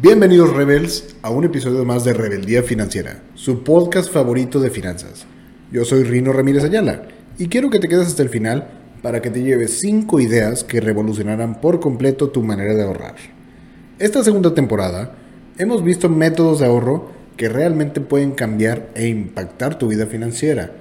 Bienvenidos Rebels a un episodio más de Rebeldía Financiera, su podcast favorito de finanzas. Yo soy Rino Ramírez Ayala y quiero que te quedes hasta el final para que te lleves 5 ideas que revolucionarán por completo tu manera de ahorrar. Esta segunda temporada hemos visto métodos de ahorro que realmente pueden cambiar e impactar tu vida financiera.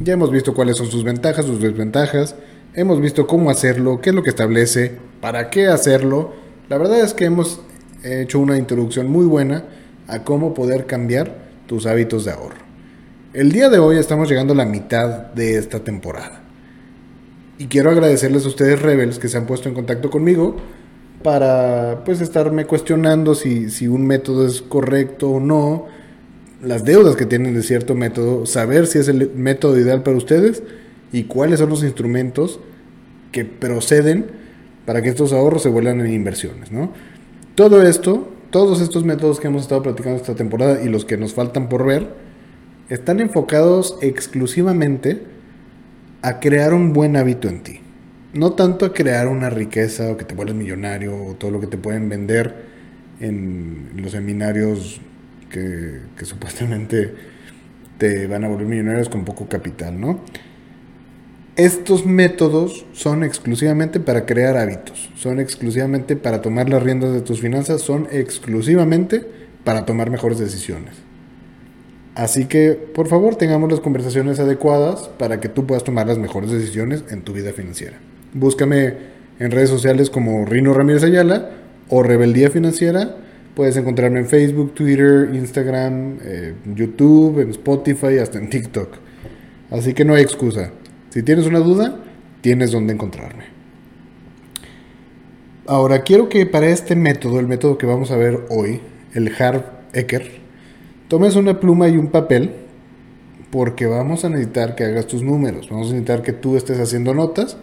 Ya hemos visto cuáles son sus ventajas, sus desventajas, hemos visto cómo hacerlo, qué es lo que establece, para qué hacerlo. La verdad es que hemos he hecho una introducción muy buena a cómo poder cambiar tus hábitos de ahorro. El día de hoy estamos llegando a la mitad de esta temporada. Y quiero agradecerles a ustedes Rebels que se han puesto en contacto conmigo para pues estarme cuestionando si, si un método es correcto o no, las deudas que tienen de cierto método, saber si es el método ideal para ustedes y cuáles son los instrumentos que proceden para que estos ahorros se vuelvan en inversiones, ¿no? Todo esto, todos estos métodos que hemos estado platicando esta temporada y los que nos faltan por ver, están enfocados exclusivamente a crear un buen hábito en ti. No tanto a crear una riqueza o que te vuelvas millonario o todo lo que te pueden vender en los seminarios que, que supuestamente te van a volver millonarios con poco capital, ¿no? Estos métodos son exclusivamente para crear hábitos, son exclusivamente para tomar las riendas de tus finanzas, son exclusivamente para tomar mejores decisiones. Así que, por favor, tengamos las conversaciones adecuadas para que tú puedas tomar las mejores decisiones en tu vida financiera. Búscame en redes sociales como Rino Ramírez Ayala o Rebeldía Financiera. Puedes encontrarme en Facebook, Twitter, Instagram, eh, YouTube, en Spotify, hasta en TikTok. Así que no hay excusa. Si tienes una duda, tienes donde encontrarme. Ahora, quiero que para este método, el método que vamos a ver hoy, el Harv Eker, tomes una pluma y un papel porque vamos a necesitar que hagas tus números, vamos a necesitar que tú estés haciendo notas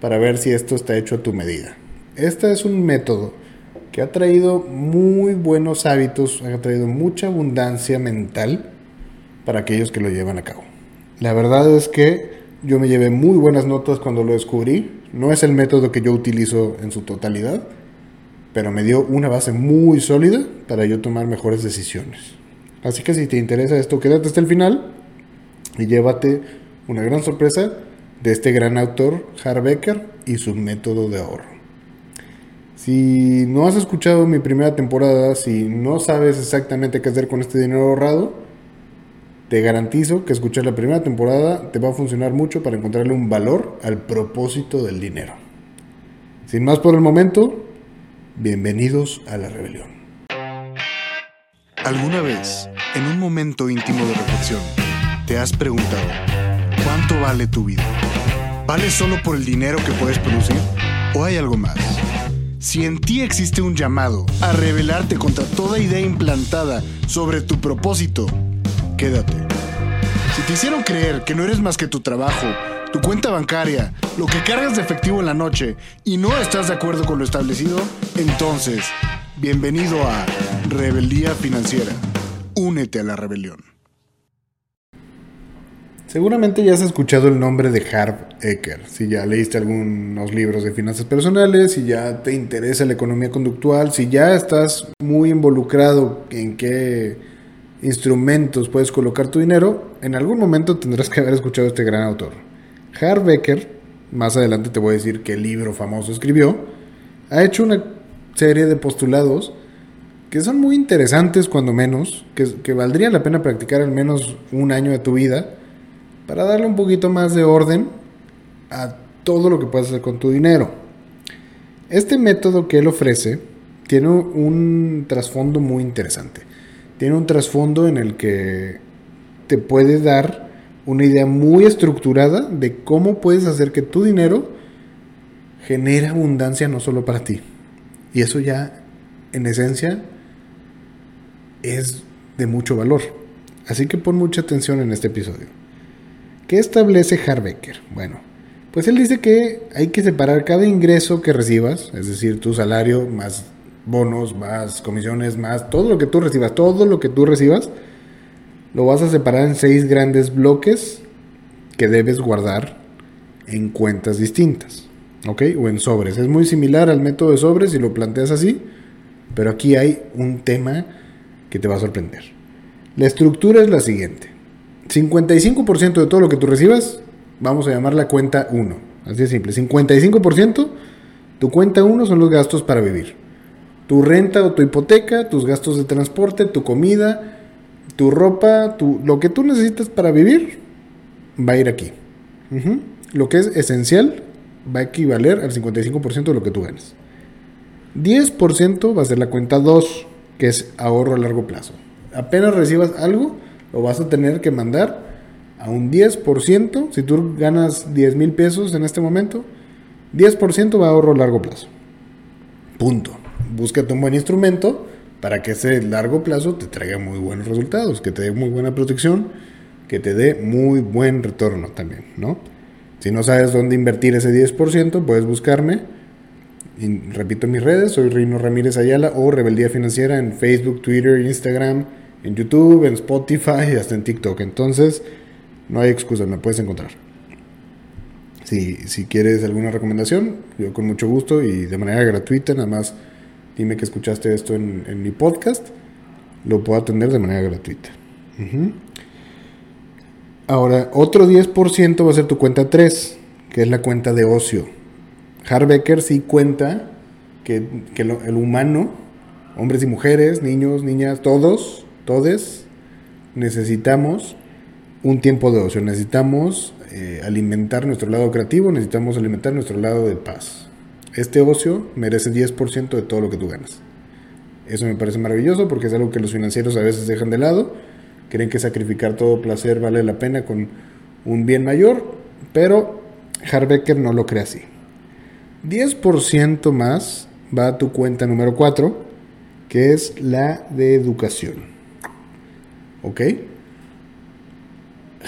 para ver si esto está hecho a tu medida. Este es un método que ha traído muy buenos hábitos, ha traído mucha abundancia mental para aquellos que lo llevan a cabo. La verdad es que yo me llevé muy buenas notas cuando lo descubrí. No es el método que yo utilizo en su totalidad, pero me dio una base muy sólida para yo tomar mejores decisiones. Así que si te interesa esto, quédate hasta el final y llévate una gran sorpresa de este gran autor, Harbecker, y su método de ahorro. Si no has escuchado mi primera temporada, si no sabes exactamente qué hacer con este dinero ahorrado, te garantizo que escuchar la primera temporada te va a funcionar mucho para encontrarle un valor al propósito del dinero. Sin más por el momento, bienvenidos a la rebelión. ¿Alguna vez, en un momento íntimo de reflexión, te has preguntado, ¿cuánto vale tu vida? ¿Vale solo por el dinero que puedes producir? ¿O hay algo más? Si en ti existe un llamado a rebelarte contra toda idea implantada sobre tu propósito, quédate. Si te hicieron creer que no eres más que tu trabajo, tu cuenta bancaria, lo que cargas de efectivo en la noche y no estás de acuerdo con lo establecido, entonces, bienvenido a Rebeldía Financiera. Únete a la rebelión. Seguramente ya has escuchado el nombre de Harv Eker, si ya leíste algunos libros de finanzas personales, si ya te interesa la economía conductual, si ya estás muy involucrado en qué instrumentos puedes colocar tu dinero, en algún momento tendrás que haber escuchado a este gran autor. Harv Becker, más adelante te voy a decir qué libro famoso escribió, ha hecho una serie de postulados que son muy interesantes cuando menos, que, que valdría la pena practicar al menos un año de tu vida para darle un poquito más de orden a todo lo que puedes hacer con tu dinero. Este método que él ofrece tiene un trasfondo muy interesante tiene un trasfondo en el que te puede dar una idea muy estructurada de cómo puedes hacer que tu dinero genere abundancia no solo para ti. Y eso ya, en esencia, es de mucho valor. Así que pon mucha atención en este episodio. ¿Qué establece Harbecker? Bueno, pues él dice que hay que separar cada ingreso que recibas, es decir, tu salario más bonos, más comisiones, más todo lo que tú recibas, todo lo que tú recibas, lo vas a separar en seis grandes bloques que debes guardar en cuentas distintas, ¿ok? O en sobres. Es muy similar al método de sobres si lo planteas así, Pero aquí hay un tema que te va a sorprender. La estructura es la siguiente. 55% de todo lo que tú recibas, vamos a llamar la cuenta 1. Así de simple. 55%, tu cuenta 1 son los gastos para vivir. Tu renta o tu hipoteca, tus gastos de transporte, tu comida, tu ropa, tu, lo que tú necesitas para vivir, va a ir aquí. Lo que es esencial va a equivaler al 55% de lo que tú ganas. 10% va a ser la cuenta 2, que es ahorro a largo plazo. Apenas recibas algo, lo vas a tener que mandar a un 10%. Si tú ganas 10 mil pesos en este momento, 10% va a ahorro a largo plazo. Punto. Búscate un buen instrumento para que ese largo plazo te traiga muy buenos resultados, que te dé muy buena protección, que te dé muy buen retorno también, ¿no? Si no sabes dónde invertir ese 10%, puedes buscarme. Repito mis redes, soy Rino Ramírez Ayala o Rebeldía Financiera en Facebook, Twitter, Instagram, en YouTube, en Spotify y hasta en TikTok. Entonces, no hay excusa, me puedes encontrar. Si, si quieres alguna recomendación, yo con mucho gusto y de manera gratuita, nada más dime que escuchaste esto en, mi podcast, lo puedo atender de manera gratuita. Ahora, otro 10% va a ser tu cuenta 3, que es la cuenta de ocio. Harbecker sí cuenta que, el humano, hombres y mujeres, niños, niñas, todos, todes, necesitamos un tiempo de ocio. Necesitamos eh, alimentar nuestro lado creativo, necesitamos alimentar nuestro lado de paz. Este ocio merece 10% de todo lo que tú ganas. Eso me parece maravilloso porque es algo que los financieros a veces dejan de lado creen que sacrificar todo placer vale la pena con un bien mayor, pero Harbecker no lo cree así. 10% más va a tu cuenta número 4, que es la de educación. ¿Ok?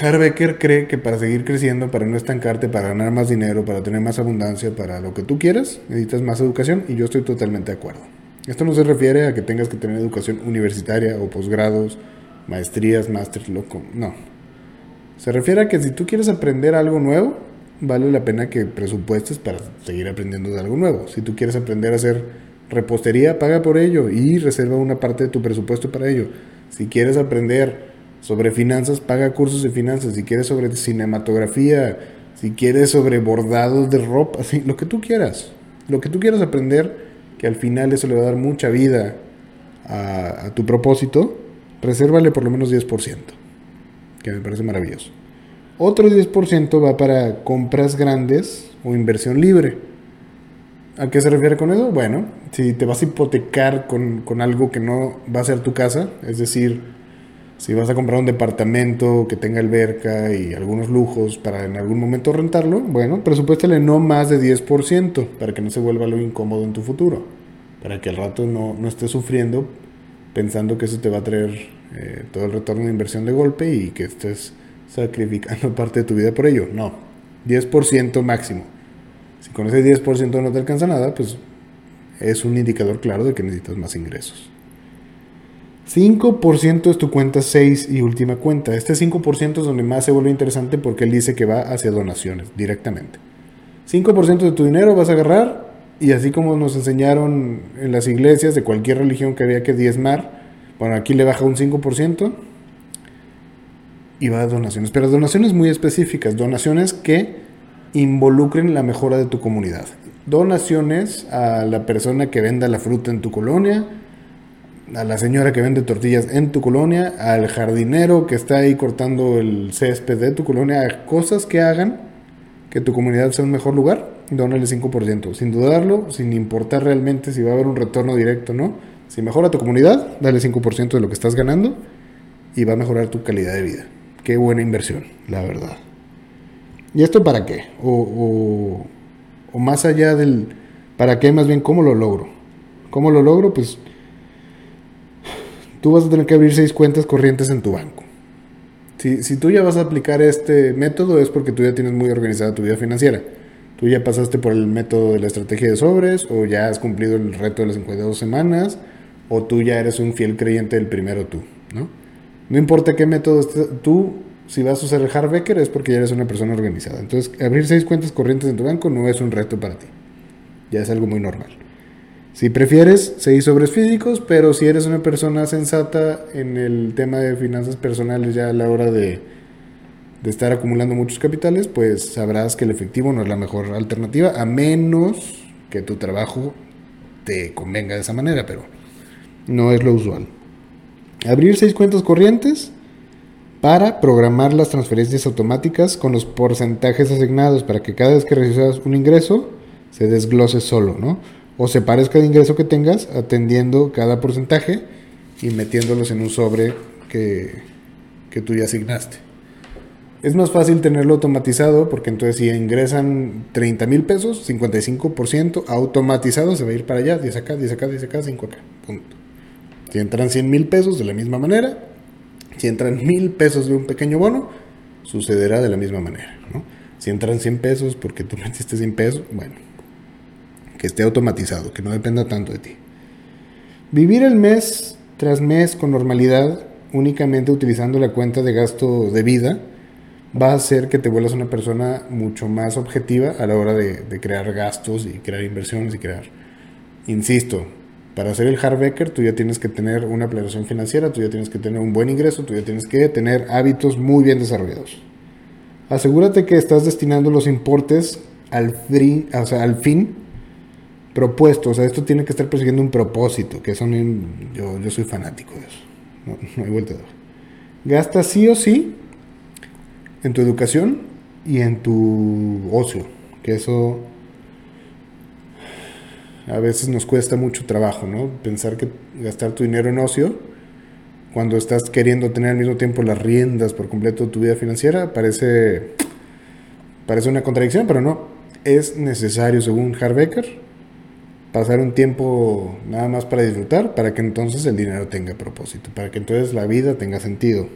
Harbecker cree que para seguir creciendo, para no estancarte, para ganar más dinero, para tener más abundancia, para lo que tú quieras, necesitas más educación y yo estoy totalmente de acuerdo. Esto no se refiere a que tengas que tener educación universitaria o posgrados maestrías, máster, loco. No. Se refiere a que si tú quieres aprender algo nuevo, vale la pena que presupuestes para seguir aprendiendo de algo nuevo. Si tú quieres aprender a hacer repostería, paga por ello y reserva una parte de tu presupuesto para ello. Si quieres aprender sobre finanzas, paga cursos de finanzas. Si quieres sobre cinematografía, si quieres sobre bordados de ropa, así, lo que tú quieras. Lo que tú quieras aprender, que al final eso le va a dar mucha vida a, tu propósito, resérvale por lo menos 10%, que me parece maravilloso. Otro 10% va para compras grandes o inversión libre. ¿A qué se refiere con eso? Bueno, si te vas a hipotecar con, con, algo que no va a ser tu casa, es decir, si vas a comprar un departamento que tenga alberca y algunos lujos para en algún momento rentarlo, bueno, presupuéstale no más de 10% para que no se vuelva algo incómodo en tu futuro, para que al rato no, no estés sufriendo pensando que eso te va a traer eh, todo el retorno de inversión de golpe y que estés sacrificando parte de tu vida por ello. No, 10% máximo. Si con ese 10% no te alcanza nada, pues es un indicador claro de que necesitas más ingresos. 5% es tu cuenta 6 y última cuenta. Este 5% es donde más se vuelve interesante porque él dice que va hacia donaciones directamente. 5% de tu dinero vas a agarrar y así como nos enseñaron en las iglesias de cualquier religión que había que diezmar, bueno, aquí le baja un 5% y va a donaciones. Pero donaciones muy específicas, donaciones que involucren la mejora de tu comunidad. Donaciones a la persona que venda la fruta en tu colonia, a la señora que vende tortillas en tu colonia, al jardinero que está ahí cortando el césped de tu colonia, cosas que hagan que tu comunidad sea un mejor lugar dónale 5%, sin dudarlo, sin importar realmente si va a haber un retorno directo o no. Si mejora tu comunidad, dale 5% de lo que estás ganando y va a mejorar tu calidad de vida. Qué buena inversión, la verdad. ¿Y esto para qué? O, o, más allá del para qué, más bien cómo lo logro. ¿Cómo lo logro? Pues tú vas a tener que abrir seis cuentas corrientes en tu banco. Si, si tú ya vas a aplicar este método es porque tú ya tienes muy organizada tu vida financiera tú ya pasaste por el método de la estrategia de sobres o ya has cumplido el reto de las 52 semanas o tú ya eres un fiel creyente del primero tú, ¿no? No importa qué método estés, tú si vas a usar el es porque ya eres una persona organizada. Entonces, abrir seis cuentas corrientes en tu banco no es un reto para ti. Ya es algo muy normal. Si prefieres, seis sobres físicos, pero si eres una persona sensata en el tema de finanzas personales ya a la hora de, estar acumulando muchos capitales, pues sabrás que el efectivo no es la mejor alternativa, a menos que tu trabajo te convenga de esa manera, pero no es lo usual. Abrir seis cuentas corrientes para programar las transferencias automáticas con los porcentajes asignados para que cada vez que recibas un ingreso se desglose solo, ¿no? O separes cada ingreso que tengas atendiendo cada porcentaje y metiéndolos en un sobre que, que tú ya asignaste. Es más fácil tenerlo automatizado porque entonces si ingresan 30 mil pesos, 55% automatizado se va a ir para allá, 10 acá, 10 acá, 10 acá, 5 acá. Punto. Si entran 100 mil pesos de la misma manera, si entran mil pesos de un pequeño bono, sucederá de la misma manera. ¿no? Si entran 100 pesos porque tú metiste 100 pesos, bueno, que esté automatizado, que no dependa tanto de ti. Vivir el mes tras mes con normalidad, únicamente utilizando la cuenta de gasto de vida, va a hacer que te vuelvas una persona mucho más objetiva a la hora de, crear gastos y crear inversiones y crear. Insisto, para hacer el hardbaker tú ya tienes que tener una planeación financiera, tú ya tienes que tener un buen ingreso, tú ya tienes que tener hábitos muy bien desarrollados. Asegúrate que estás destinando los importes al, free, o sea, al fin propuesto. O sea, esto tiene que estar persiguiendo un propósito, que son yo, yo soy fanático de eso. No, hay vuelta de Gasta sí o sí en tu educación y en tu ocio, que eso a veces nos cuesta mucho trabajo, ¿no? Pensar que gastar tu dinero en ocio, cuando estás queriendo tener al mismo tiempo las riendas por completo de tu vida financiera, parece, parece una contradicción, pero no. Es necesario, según Harbecker, pasar un tiempo nada más para disfrutar, para que entonces el dinero tenga propósito, para que entonces la vida tenga sentido.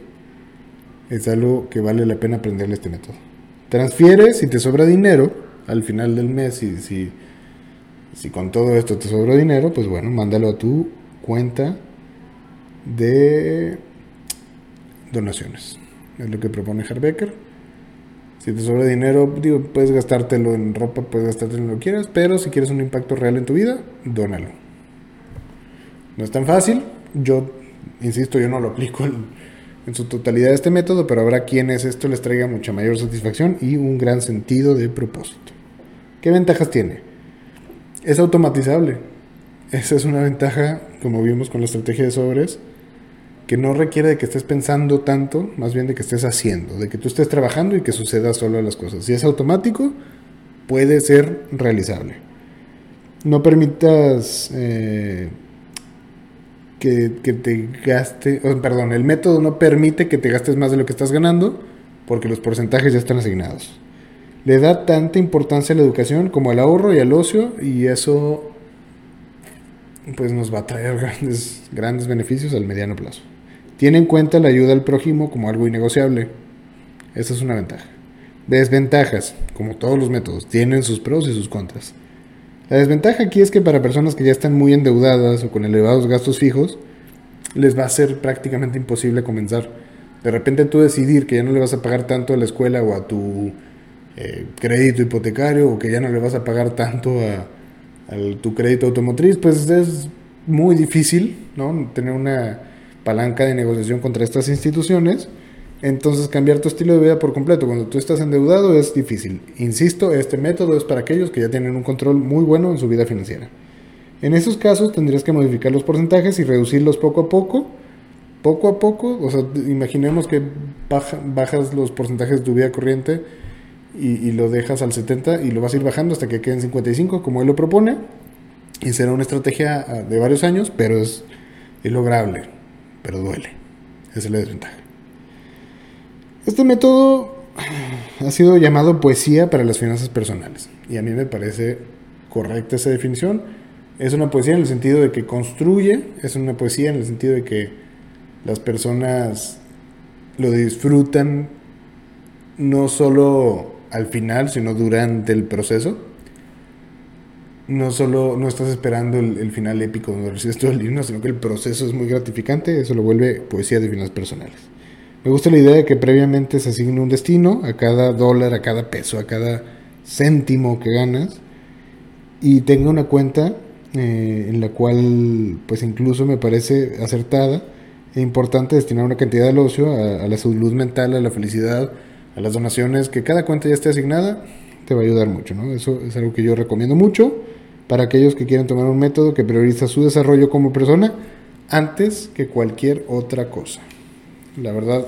Es algo que vale la pena aprenderle este método. Transfieres si te sobra dinero al final del mes, y si si con todo esto te sobra dinero, pues bueno, mándalo a tu cuenta de donaciones. Es lo que propone Harbecker. Si te sobra dinero, digo, puedes gastártelo en ropa, puedes gastártelo en lo que quieras, pero si quieres un impacto real en tu vida, dónalo. No es tan fácil. Yo, insisto, yo no lo aplico en, en su totalidad este método, pero habrá quienes esto les traiga mucha mayor satisfacción y un gran sentido de propósito. ¿Qué ventajas tiene? es automatizable. Esa es una ventaja, como vimos con la estrategia de sobres, que no requiere de que estés pensando tanto, más bien de que estés haciendo, de que tú estés trabajando y que suceda solo las cosas. Si es automático, puede ser realizable. No permitas eh, que, te gaste, perdón, el método no permite que te gastes más de lo que estás ganando porque los porcentajes ya están asignados le da tanta importancia a la educación como al ahorro y al ocio y eso pues nos va a traer grandes, grandes beneficios al mediano plazo. Tiene en cuenta la ayuda al prójimo como algo innegociable. Esa es una ventaja. Desventajas, como todos los métodos, tienen sus pros y sus contras. La desventaja aquí es que para personas que ya están muy endeudadas o con elevados gastos fijos, les va a ser prácticamente imposible comenzar. De repente tú decidir que ya no le vas a pagar tanto a la escuela o a tu eh, crédito hipotecario o que ya no le vas a pagar tanto a, tu crédito automotriz, pues es muy difícil ¿no? tener una palanca de negociación contra estas instituciones. Entonces cambiar tu estilo de vida por completo cuando tú estás endeudado es difícil. Insisto, este método es para aquellos que ya tienen un control muy bueno en su vida financiera. En esos casos tendrías que modificar los porcentajes y reducirlos poco a poco. Poco a poco, o sea, imaginemos que bajas los porcentajes de tu vida corriente y, lo dejas al 70 y lo vas a ir bajando hasta que queden 55 como él lo propone. Y será una estrategia ah, de varios años, pero es, lograble, pero duele. Esa es la desventaja. Este método ha sido llamado poesía para las finanzas personales. Y a mí me parece correcta esa definición. Es una poesía en el sentido de que construye, es una poesía en el sentido de que las personas lo disfrutan no solo al final, sino durante el proceso. No solo no estás esperando el, final épico donde recibes todo el sino que el proceso es muy gratificante, eso lo vuelve poesía de finanzas personales. Me gusta la idea de que previamente se asigne un destino a cada dólar, a cada peso, a cada céntimo que ganas y tenga una cuenta eh, en la cual pues incluso me parece acertada e importante destinar una cantidad del ocio a, la salud mental, a la felicidad, a las donaciones, que cada cuenta ya esté asignada, te va a ayudar mucho, ¿no? Eso es algo que yo recomiendo mucho para aquellos que quieren tomar un método que prioriza su desarrollo como persona antes que cualquier otra cosa. La verdad,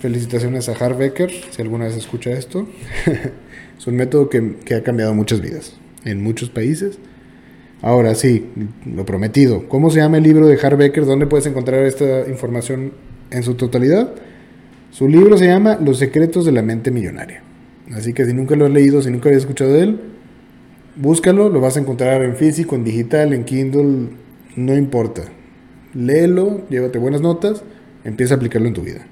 felicitaciones a Harbecker, si alguna vez escucha esto. es un método que, que ha cambiado muchas vidas en muchos países Ahora sí, lo prometido. ¿Cómo se llama el libro de Harbecker? ¿Dónde puedes encontrar esta información en su totalidad? Su libro se llama Los secretos de la mente millonaria. Así que si nunca lo has leído, si nunca habías escuchado de él, búscalo, lo vas a encontrar en físico, en digital, en Kindle, no importa. Léelo, llévate buenas notas, empieza a aplicarlo en tu vida.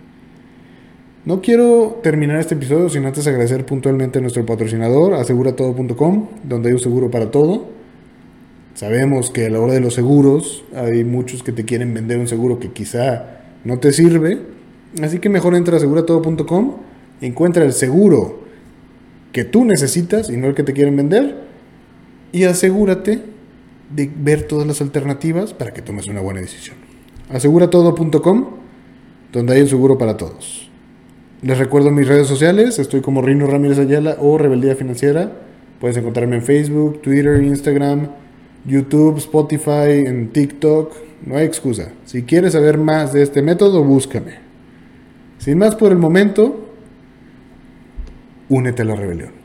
No quiero terminar este episodio sin antes agradecer puntualmente a nuestro patrocinador, aseguratodo.com, donde hay un seguro para todo Sabemos que a la hora de los seguros hay muchos que te quieren vender un seguro que quizá no te sirve. Así que mejor entra a aseguratodo.com, encuentra el seguro que tú necesitas y no el que te quieren vender y asegúrate de ver todas las alternativas para que tomes una buena decisión. Aseguratodo.com, donde hay un seguro para todos. Les recuerdo mis redes sociales, estoy como Rino Ramírez Ayala o Rebeldía Financiera. Puedes encontrarme en Facebook, Twitter, Instagram, YouTube, Spotify, en TikTok, no hay excusa. Si quieres saber más de este método, búscame. Sin más por el momento, únete a la rebelión.